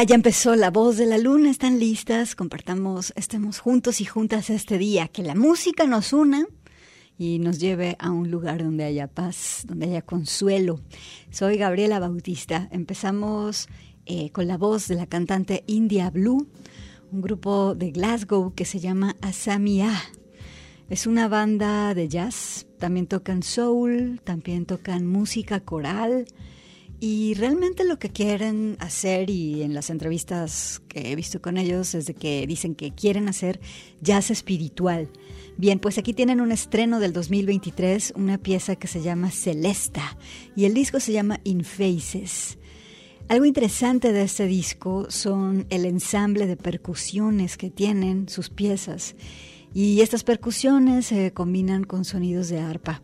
Ya empezó La Voz de la Luna, están listas, compartamos, estemos juntos y juntas este día, que la música nos una y nos lleve a un lugar donde haya paz, donde haya consuelo. Soy Gabriela Bautista. Empezamos eh, con la voz de la cantante India Blue, un grupo de Glasgow que se llama Asamia. Es una banda de jazz, también tocan soul, también tocan música coral y realmente lo que quieren hacer y en las entrevistas que he visto con ellos es de que dicen que quieren hacer jazz espiritual. Bien, pues aquí tienen un estreno del 2023, una pieza que se llama Celesta y el disco se llama In Faces. Algo interesante de este disco son el ensamble de percusiones que tienen sus piezas y estas percusiones se combinan con sonidos de arpa,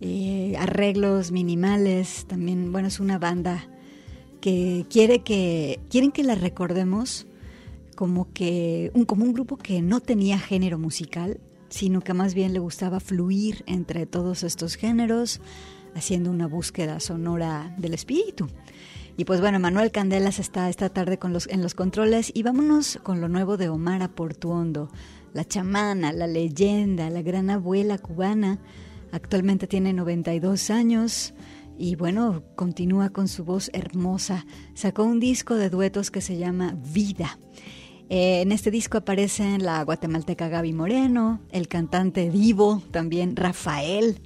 eh, arreglos minimales, también, bueno, es una banda que quiere que, quieren que la recordemos como que, un, como un grupo que no tenía género musical, sino que más bien le gustaba fluir entre todos estos géneros, haciendo una búsqueda sonora del espíritu. Y pues bueno, Manuel Candelas está esta tarde con los, en los controles y vámonos con lo nuevo de Omar Portuondo la chamana, la leyenda, la gran abuela cubana. Actualmente tiene 92 años y bueno, continúa con su voz hermosa. Sacó un disco de duetos que se llama Vida. Eh, en este disco aparecen la guatemalteca Gaby Moreno, el cantante Divo, también Rafael,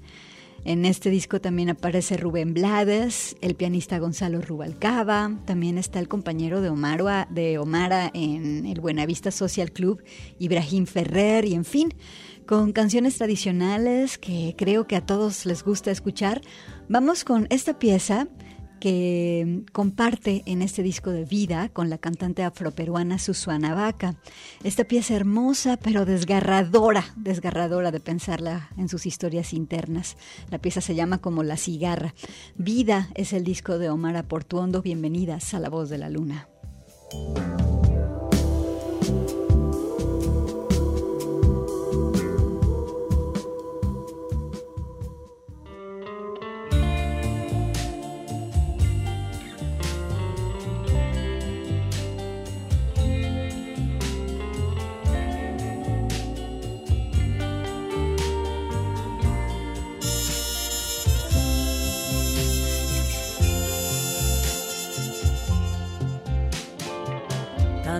en este disco también aparece Rubén Blades, el pianista Gonzalo Rubalcaba, también está el compañero de, Omar, de Omara en el Buenavista Social Club, Ibrahim Ferrer, y en fin, con canciones tradicionales que creo que a todos les gusta escuchar. Vamos con esta pieza que comparte en este disco de vida con la cantante afroperuana Susana Vaca. Esta pieza hermosa pero desgarradora, desgarradora de pensarla en sus historias internas. La pieza se llama como La cigarra. Vida es el disco de Omar Aportuondo. Bienvenidas a La Voz de la Luna.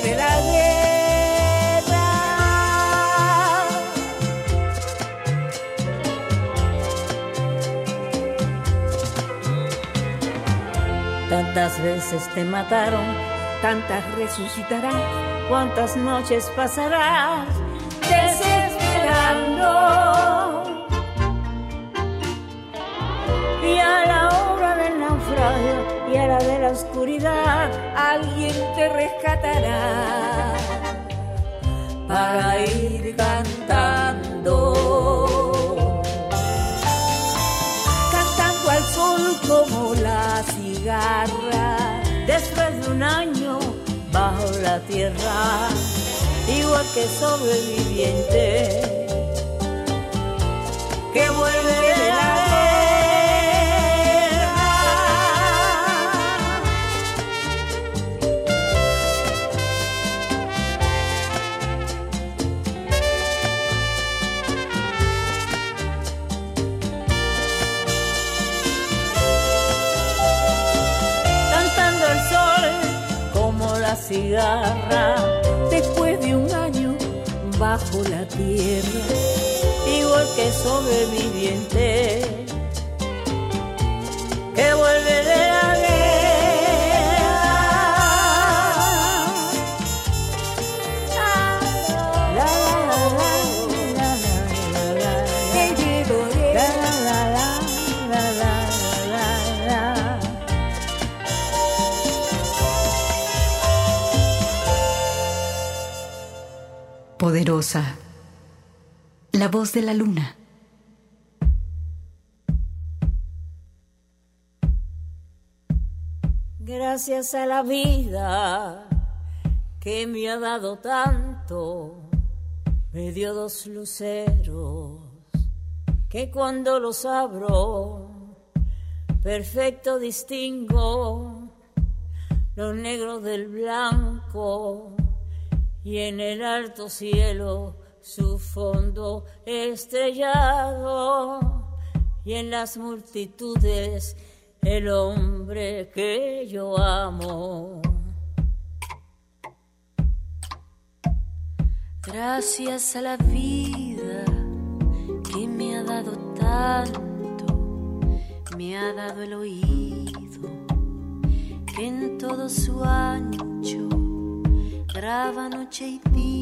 de la guerra. Tantas veces te mataron, tantas resucitarás, cuántas noches pasarás desesperando y a la hora del naufragio de la oscuridad alguien te rescatará. Para ir cantando. Cantando al sol como la cigarra después de un año bajo la tierra igual que sobreviviente De la luna. Gracias a la vida que me ha dado tanto, me dio dos luceros que cuando los abro, perfecto distingo los negros del blanco y en el alto cielo su fondo estrellado y en las multitudes el hombre que yo amo. Gracias a la vida que me ha dado tanto, me ha dado el oído en todo su ancho graba noche y día,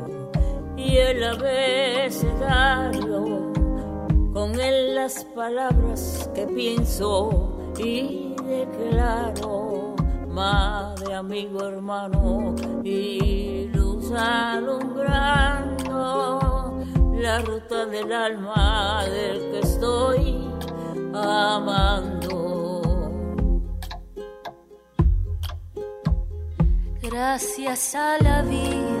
y el abecedario, con él las palabras que pienso y declaro, madre, amigo, hermano y luz alumbrando la ruta del alma del que estoy amando. Gracias a la vida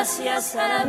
Gracias a la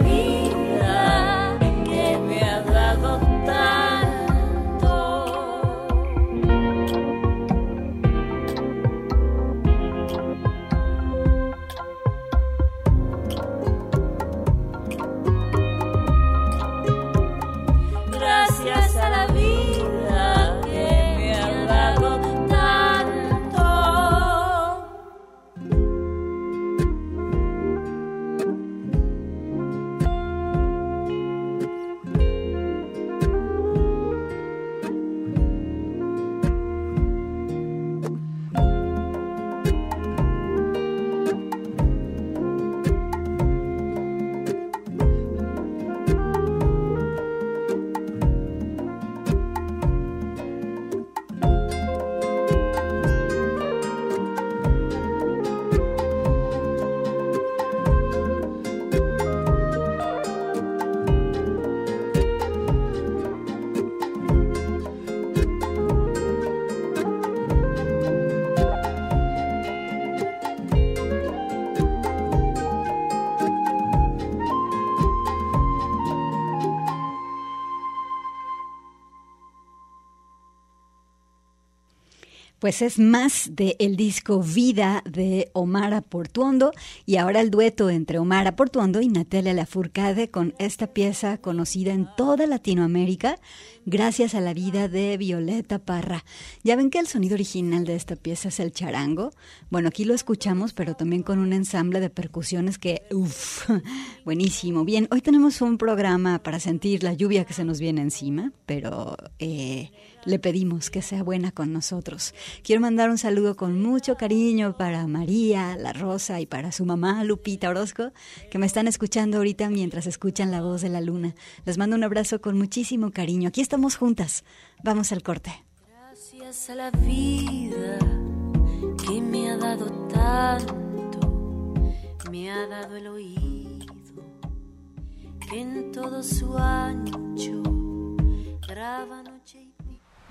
Pues es más de el disco Vida de Omar Portuondo y ahora el dueto entre Omar Portuondo y Natalia Lafourcade con esta pieza conocida en toda Latinoamérica gracias a la vida de Violeta Parra. Ya ven que el sonido original de esta pieza es el charango. Bueno, aquí lo escuchamos, pero también con un ensamble de percusiones que, uff, buenísimo. Bien, hoy tenemos un programa para sentir la lluvia que se nos viene encima, pero... Eh, le pedimos que sea buena con nosotros. Quiero mandar un saludo con mucho cariño para María, la Rosa y para su mamá Lupita Orozco, que me están escuchando ahorita mientras escuchan la voz de la luna. Les mando un abrazo con muchísimo cariño. Aquí estamos juntas. Vamos al corte. Gracias a la vida que me ha dado tanto, me ha dado el oído en todo su ancho graba noche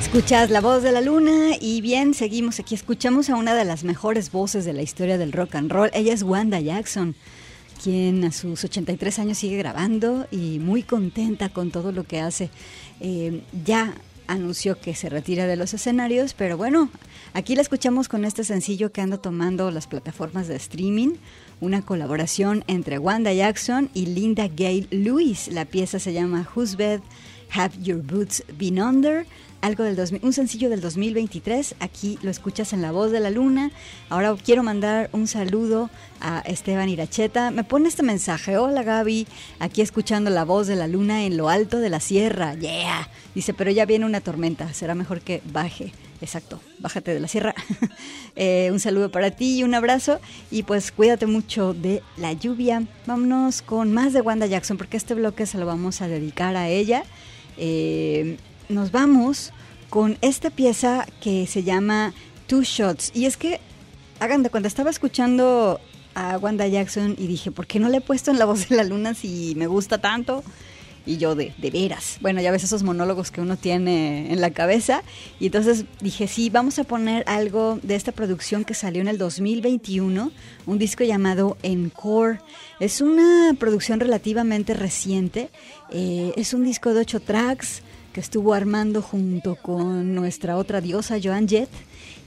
Escuchas la voz de la luna y bien, seguimos aquí. Escuchamos a una de las mejores voces de la historia del rock and roll. Ella es Wanda Jackson, quien a sus 83 años sigue grabando y muy contenta con todo lo que hace. Eh, ya anunció que se retira de los escenarios, pero bueno, aquí la escuchamos con este sencillo que anda tomando las plataformas de streaming, una colaboración entre Wanda Jackson y Linda Gale Lewis. La pieza se llama Whose Bed Have Your Boots Been Under? Algo del un sencillo del 2023. Aquí lo escuchas en La Voz de la Luna. Ahora quiero mandar un saludo a Esteban Iracheta. Me pone este mensaje. Hola Gaby, aquí escuchando La Voz de la Luna en lo alto de la sierra. Yeah. Dice, pero ya viene una tormenta. Será mejor que baje. Exacto, bájate de la sierra. Eh, un saludo para ti y un abrazo. Y pues cuídate mucho de la lluvia. Vámonos con más de Wanda Jackson porque este bloque se lo vamos a dedicar a ella. Eh, nos vamos con esta pieza que se llama Two Shots. Y es que, hagan de cuando estaba escuchando a Wanda Jackson y dije, ¿por qué no le he puesto en la voz de la luna si me gusta tanto? Y yo de, de veras. Bueno, ya ves esos monólogos que uno tiene en la cabeza. Y entonces dije, sí, vamos a poner algo de esta producción que salió en el 2021, un disco llamado Encore. Es una producción relativamente reciente. Eh, es un disco de ocho tracks que estuvo armando junto con nuestra otra diosa, Joan Jett.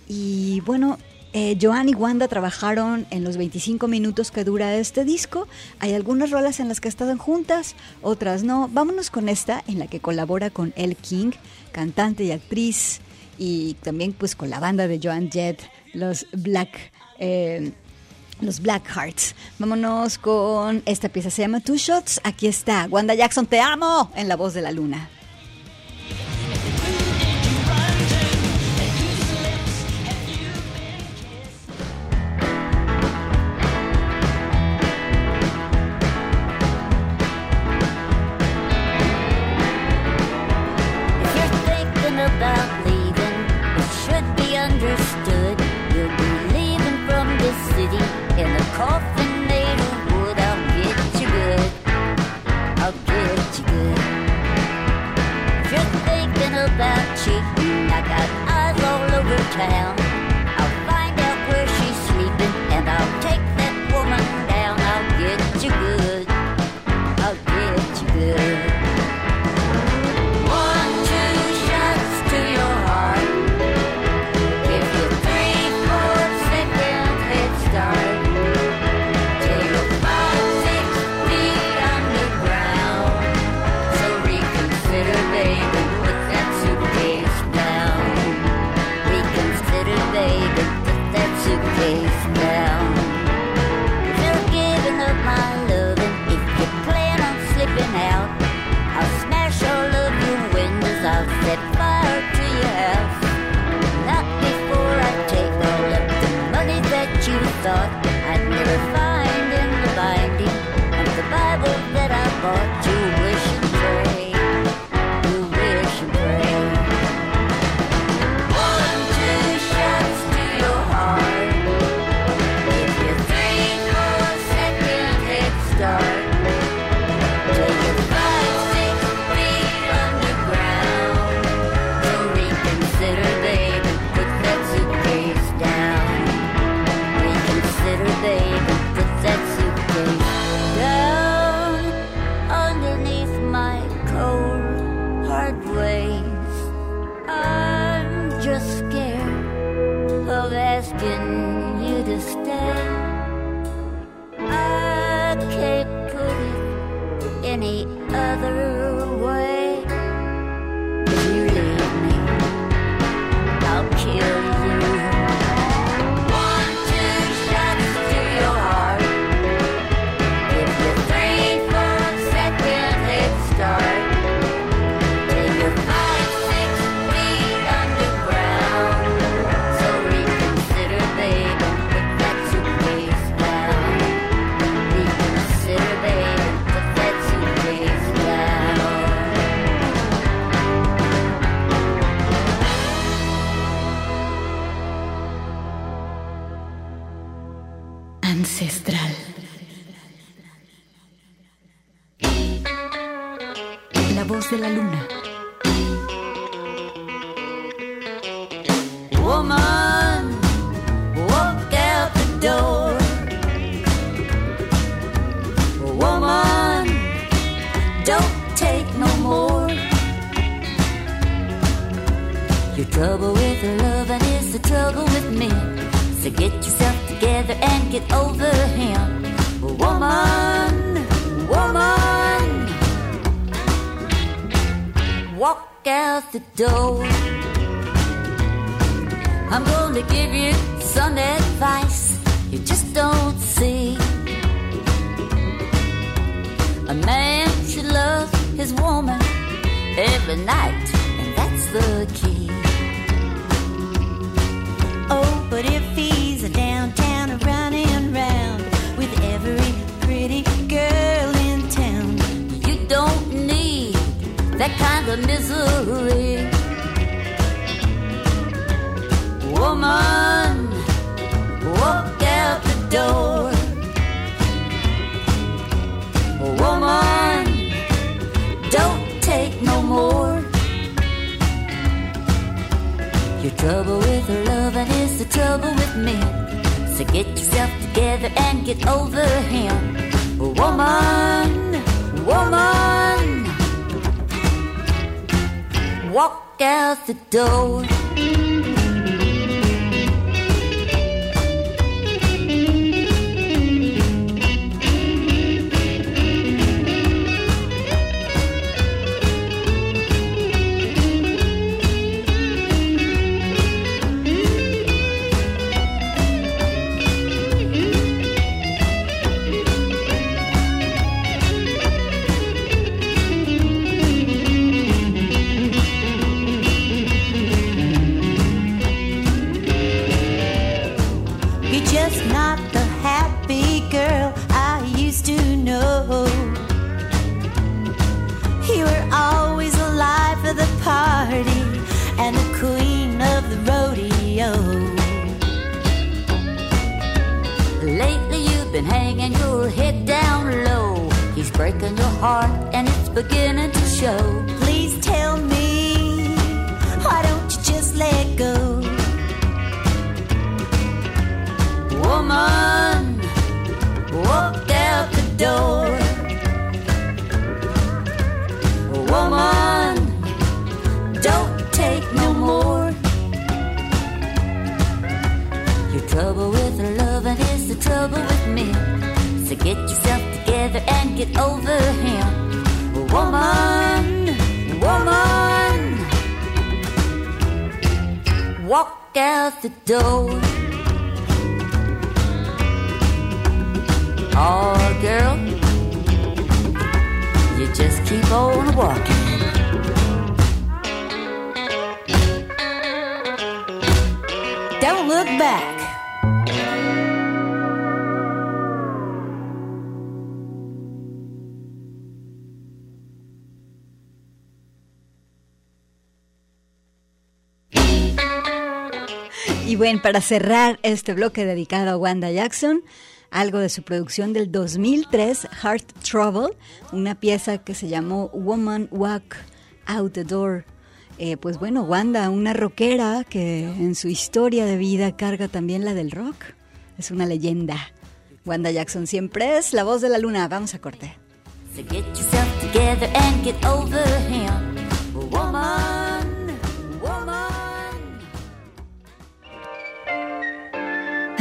Y bueno, eh, Joan y Wanda trabajaron en los 25 minutos que dura este disco. Hay algunas rolas en las que están juntas, otras no. Vámonos con esta, en la que colabora con El King, cantante y actriz, y también pues con la banda de Joan Jett, los Black... Eh, los Black Hearts. Vámonos con esta pieza, se llama Two Shots. Aquí está, Wanda Jackson, te amo, en la voz de la luna. Ancestral. La voz de la luna. Woman, walk out the door. Woman, don't take no more. Your trouble with loving is the trouble with me. So get and get over him. Woman, woman, walk out the door. I'm to give you some advice you just don't see. A man should love his woman every night, and that's the key. Oh, but if he's kind of misery. Woman, walk out the door. Woman, don't take no more. Your trouble with loving is the trouble with me. So get yourself together and get over him. Woman, walk out the door. Been hanging your head down low. He's breaking your heart and it's beginning to show. Please tell me, why don't you just let go? Woman, walk out the door. Woman, don't take no more. Your trouble with loving is the trouble with me. So get yourself together and get over him. Woman, woman, walk out the door. Oh, girl, you just keep on walking. Don't look back. Bueno, para cerrar este bloque dedicado a Wanda Jackson, algo de su producción del 2003, Heart Trouble, una pieza que se llamó Woman Walk Out the Door. Eh, pues bueno, Wanda, una rockera que en su historia de vida carga también la del rock. Es una leyenda. Wanda Jackson siempre es la voz de la luna. Vamos a corte. So get yourself together and get over him. Woman,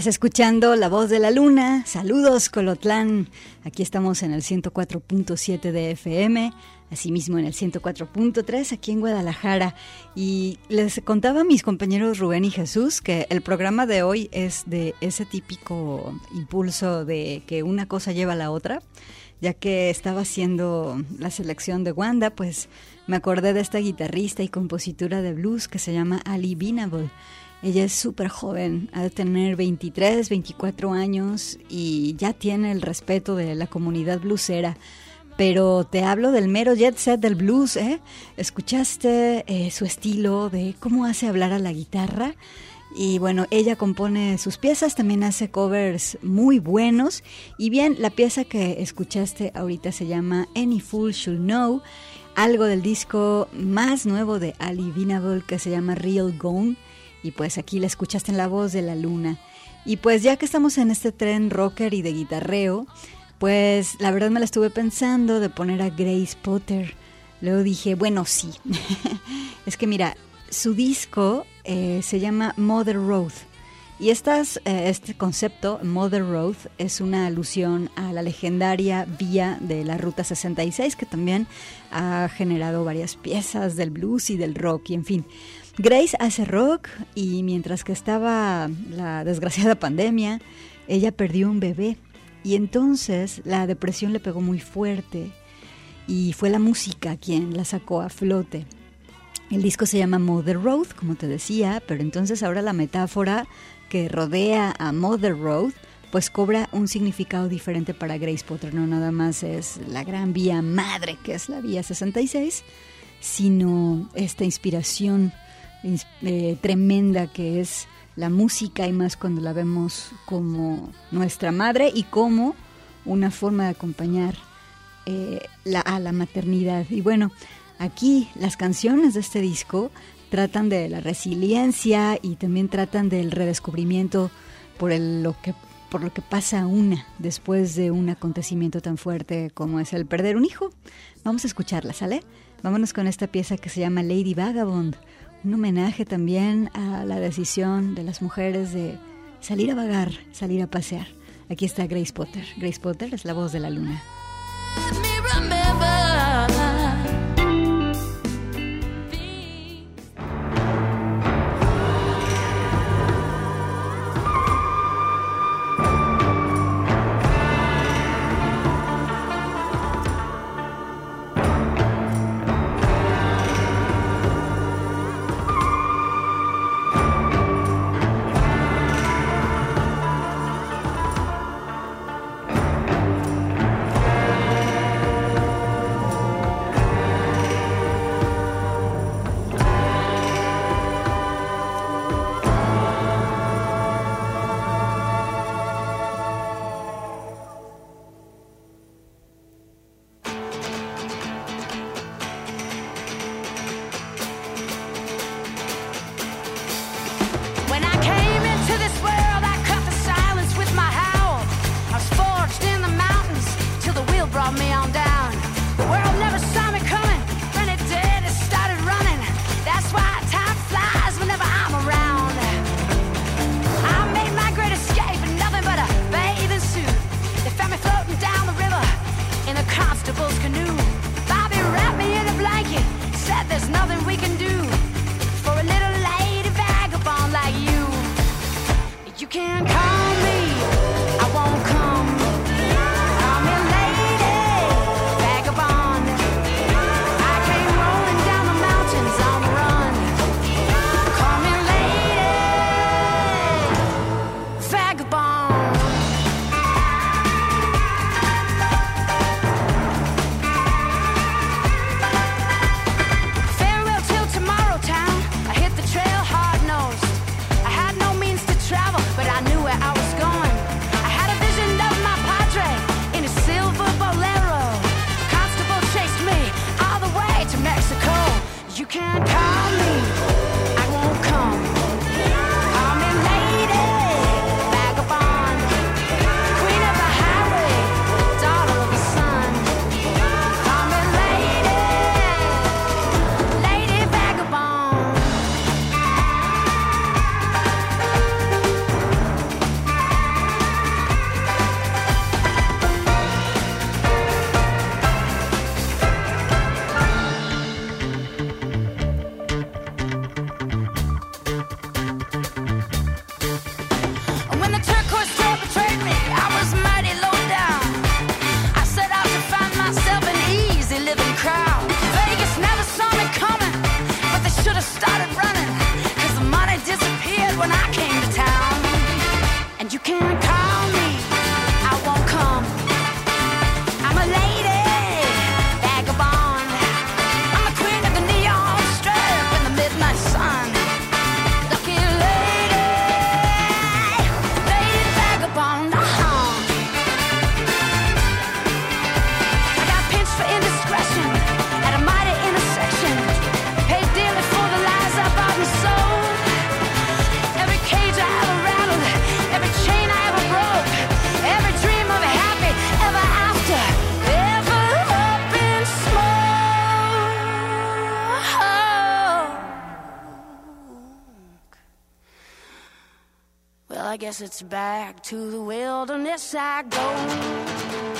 Estás escuchando La Voz de la Luna. Saludos, Colotlán. Aquí estamos en el 104.7 de FM, asimismo en el 104.3 aquí en Guadalajara. Y les contaba a mis compañeros Rubén y Jesús que el programa de hoy es de ese típico impulso de que una cosa lleva a la otra. Ya que estaba haciendo la selección de Wanda, pues me acordé de esta guitarrista y compositora de blues que se llama Ali Binable ella es súper joven, ha de tener 23, 24 años y ya tiene el respeto de la comunidad bluesera. Pero te hablo del mero jet set del blues, ¿eh? ¿Escuchaste eh, su estilo de cómo hace hablar a la guitarra? Y bueno, ella compone sus piezas, también hace covers muy buenos. Y bien, la pieza que escuchaste ahorita se llama Any Fool Should Know, algo del disco más nuevo de Ali Vinable que se llama Real Gone y pues aquí la escuchaste en la voz de la luna. Y pues ya que estamos en este tren rocker y de guitarreo, pues la verdad me la estuve pensando de poner a Grace Potter. Luego dije, bueno, sí. es que mira, su disco eh, se llama Mother Road. Y estas, eh, este concepto, Mother Road, es una alusión a la legendaria vía de la Ruta 66, que también ha generado varias piezas del blues y del rock, y en fin. Grace hace rock y mientras que estaba la desgraciada pandemia, ella perdió un bebé y entonces la depresión le pegó muy fuerte y fue la música quien la sacó a flote. El disco se llama Mother Road, como te decía, pero entonces ahora la metáfora que rodea a Mother Road pues cobra un significado diferente para Grace Potter. No nada más es la gran vía madre que es la vía 66, sino esta inspiración eh, tremenda que es la música y más cuando la vemos como nuestra madre y como una forma de acompañar eh, a la maternidad. Y bueno, aquí las canciones de este disco tratan de la resiliencia y también tratan del redescubrimiento por lo que por lo que pasa una después de un acontecimiento tan fuerte como es el perder un hijo. Vamos a escucharla, ¿sale? Vámonos con esta pieza que se llama Lady Vagabond, un homenaje también a la decisión de las mujeres de salir a vagar, salir a pasear. Aquí está Grace Potter. Grace Potter es la voz de la luna. Of course. Back to the wilderness I go.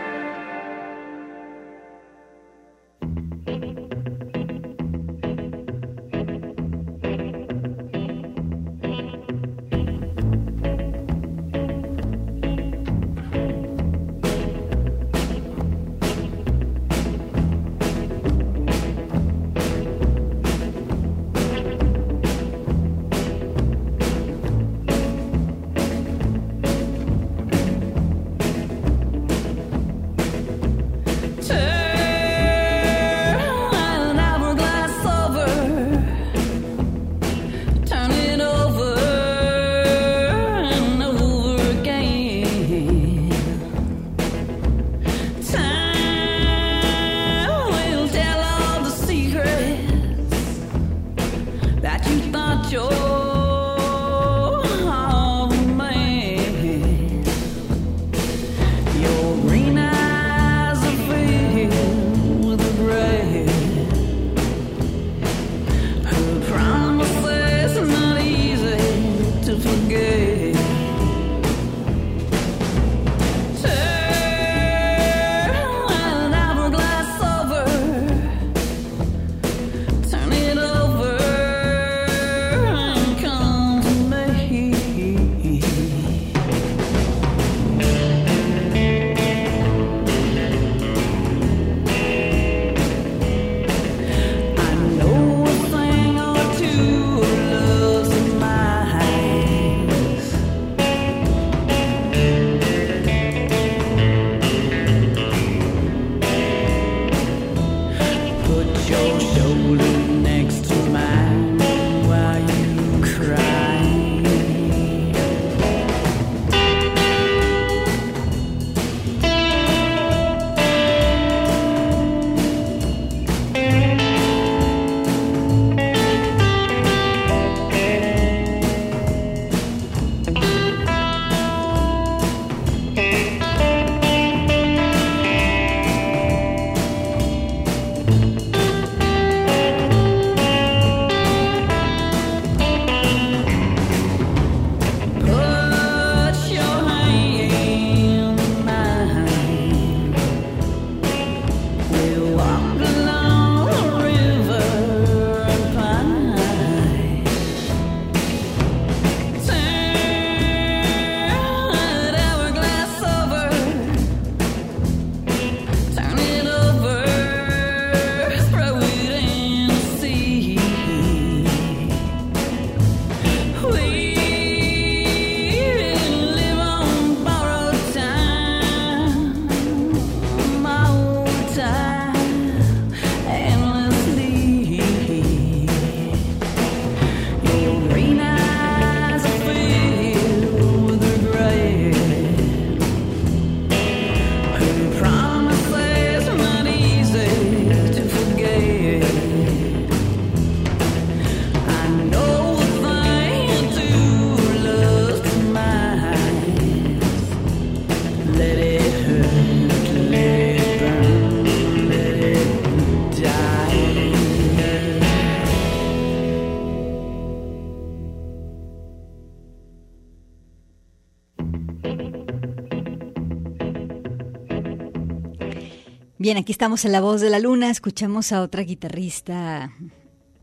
Bien, aquí estamos en La Voz de la Luna, escuchamos a otra guitarrista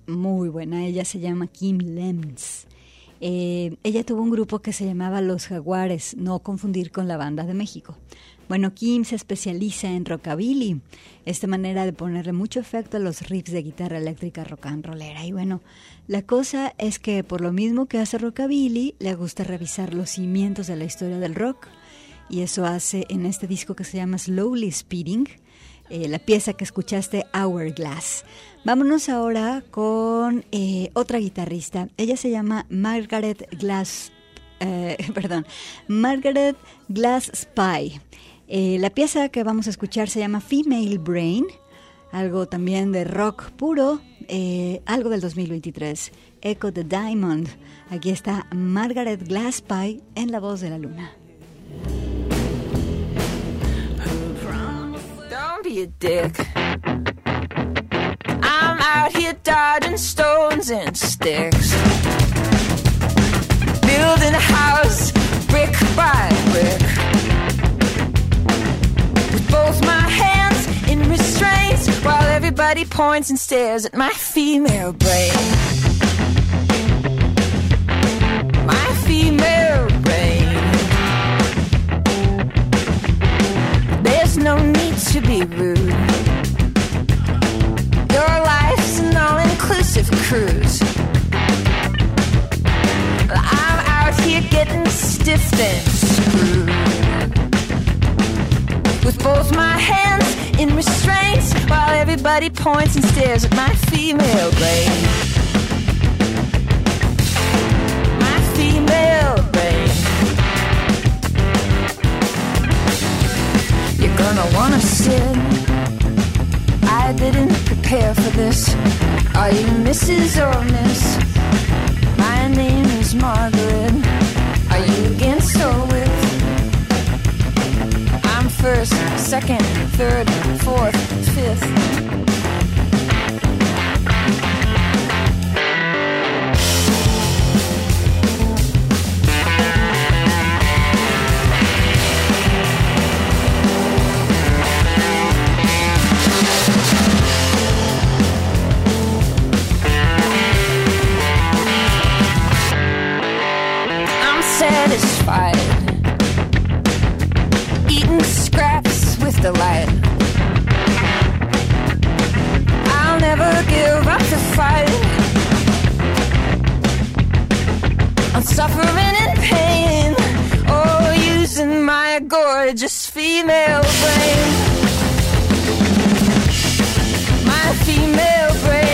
muy buena, ella se llama Kim Lems. Eh, ella tuvo un grupo que se llamaba Los Jaguares, no confundir con la banda de México. Bueno, Kim se especializa en rockabilly, esta manera de ponerle mucho efecto a los riffs de guitarra eléctrica rock and rollera. Y bueno, la cosa es que por lo mismo que hace rockabilly, le gusta revisar los cimientos de la historia del rock. Y eso hace en este disco que se llama Slowly Speeding, eh, la pieza que escuchaste, Hourglass. Vámonos ahora con eh, otra guitarrista. Ella se llama Margaret Glass, eh, perdón, Margaret Glass Spy. la pieza que vamos a escuchar se llama Female Brain, algo también de rock puro, algo del 2023. Echo the Diamond. Aquí está Margaret Glass Spy en La Voz de la Luna. Be a dick. I'm out here dodging stones and sticks. Building a house brick by brick. With both my hands in restraints while everybody points and stares at my female brain. My female brain. There's no to be rude. Your life's an all inclusive cruise. I'm out here getting stiffed and screwed. With both my hands in restraints while everybody points and stares at my female brain. My female gonna wanna sit. I didn't prepare for this. Are you Mrs. or Miss? My name is Margaret. Are you against or with? I'm first, second, third, fourth, fifth. With delight. I'll never give up the fight. I'm suffering in pain. Oh, using my gorgeous female brain. My female brain.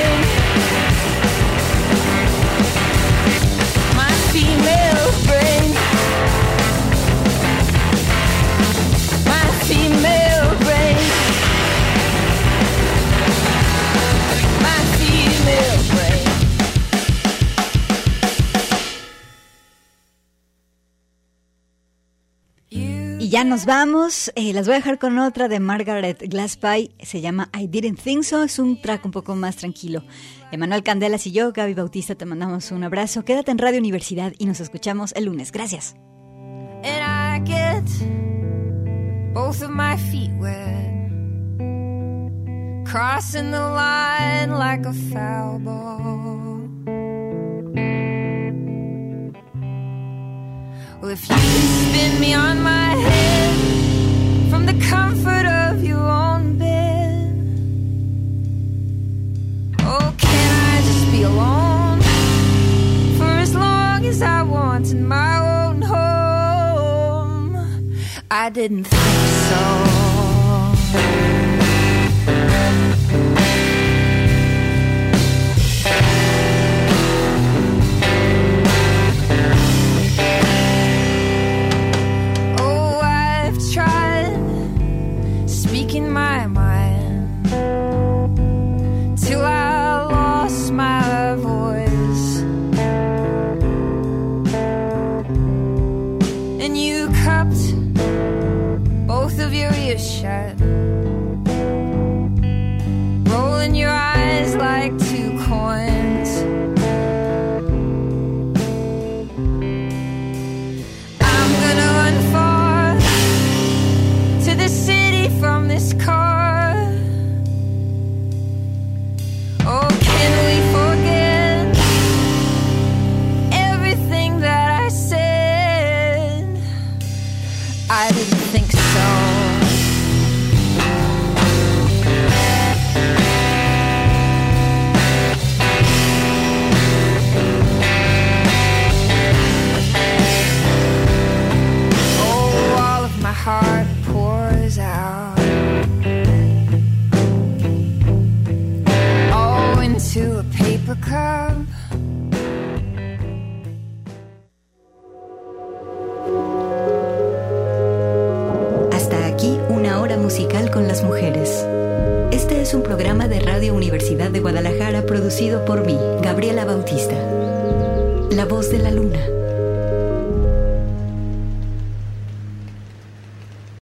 Ya nos vamos. Eh, las voy a dejar con otra de Margaret Glasspie. Se llama I Didn't Think So. Es un track un poco más tranquilo. Emanuel Candelas y yo, Gaby Bautista, te mandamos un abrazo. Quédate en Radio Universidad y nos escuchamos el lunes. Gracias. crossing the line like a foul ball. Well, if you spin me on my head from the comfort of your own bed, oh, can I just be alone for as long as I want in my own home? I didn't think so.